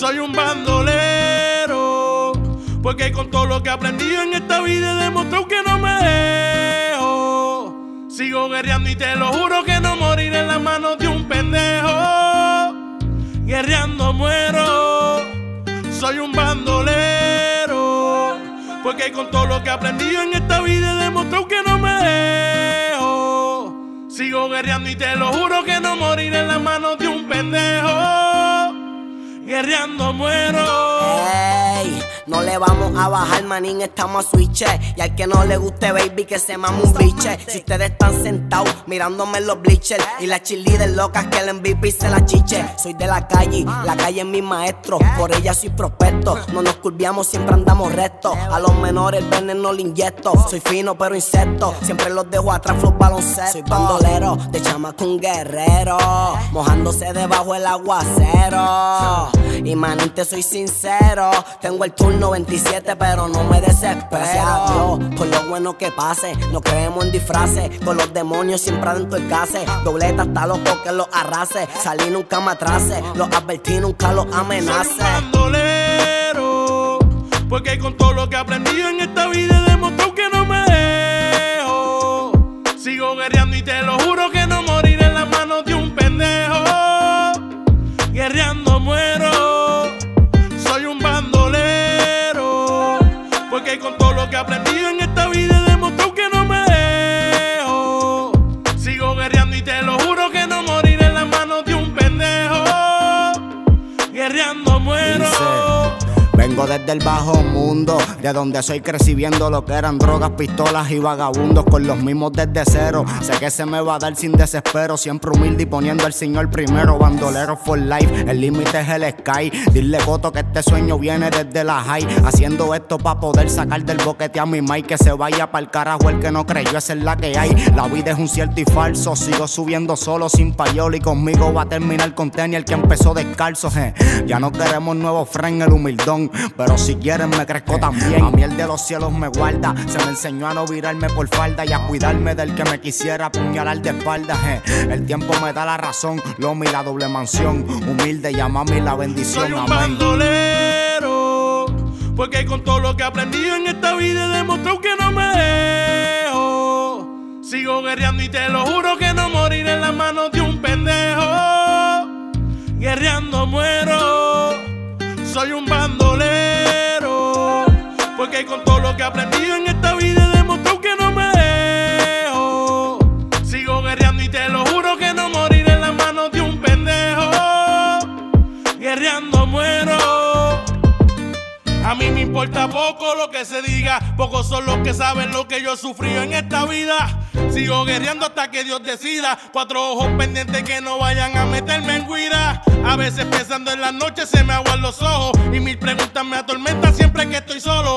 soy un bandolero. Porque con todo lo que he aprendido en esta vida he demostrado que no me dejo. Sigo guerreando y te lo juro que no moriré en las manos de un pendejo. Guerreando muero, soy un bandolero. Porque con todo lo que he aprendido en esta vida he demostrado que no me dejo. Sigo guerreando y te lo juro que no moriré en las manos de un pendejo. Guerreando muero. No le vamos a bajar, manín, estamos a switch. Y al que no le guste, baby, que se mame un biche. Si ustedes están sentados mirándome los bleachers y las cheerleaders locas que el MVP se la chiche. Soy de la calle, la calle es mi maestro. Por ella soy prospecto. No nos curviamos, siempre andamos recto. A los menores el veneno le inyecto. Soy fino, pero insecto. Siempre los dejo atrás, los baloncestos. Soy bandolero, de chamaco un guerrero. Mojándose debajo el aguacero. Y manín, te soy sincero. Tengo el turno 27, pero no me desespero. Gracias a Dios por lo bueno que pase. No creemos en disfraces. Con los demonios siempre adentro el case. Dobleta hasta loco que los arrase. Salí nunca me atrase. Los advertí, nunca los Soy amenace. un bandolero. Porque con todo lo que he aprendido en esta vida he demostrado que no desde el bajo mundo, de donde soy crecí viendo lo que eran drogas, pistolas y vagabundos con los mismos desde cero. Sé que se me va a dar sin desespero, siempre humilde y poniendo al Señor primero. Bandolero for life, el límite es el sky. Dile Coto que este sueño viene desde la high. Haciendo esto para poder sacar del boquete a mi Mike que se vaya para el carajo el que no creyó, esa es la que hay. La vida es un cierto y falso, sigo subiendo solo sin payola y conmigo va a terminar con tenis el que empezó descalzo. Ya no queremos nuevo friend, el humildón. Pero si quieren me crezco también. A mí el de los cielos me guarda. Se me enseñó a no virarme por falda y a cuidarme del que me quisiera apuñalar de espalda. je. El tiempo me da la razón, lo mi la doble mansión. Humilde y a mami la bendición. Soy un Amén. bandolero. Porque con todo lo que he aprendido en esta vida he demostrado que no me dejo. Sigo guerreando y te lo juro que no moriré en las manos Porque con todo lo que he aprendido en esta vida he demostrado que no me dejo. Sigo guerreando y te lo juro que no moriré en las manos de un pendejo. Guerreando muero. A mí me importa poco lo que se diga, pocos son los que saben lo que yo he sufrido en esta vida. Sigo guerreando hasta que Dios decida. Cuatro ojos pendientes que no vayan a meterme en guira. A veces pensando en las noches se me aguan los ojos y mil preguntas me atormentan siempre que estoy solo.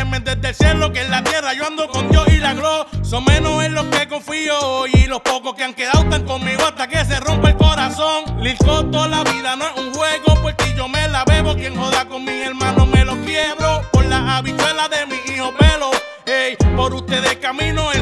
Cuídenme desde el cielo que en la tierra yo ando con Dios y la glo. Son menos en los que confío y los pocos que han quedado están conmigo hasta que se rompa el corazón. Lisco toda la vida no es un juego porque yo me la bebo. Quien joda con mis hermanos me lo quiebro por la habichuela de mi hijo pelo. Ey, por ustedes camino fuego.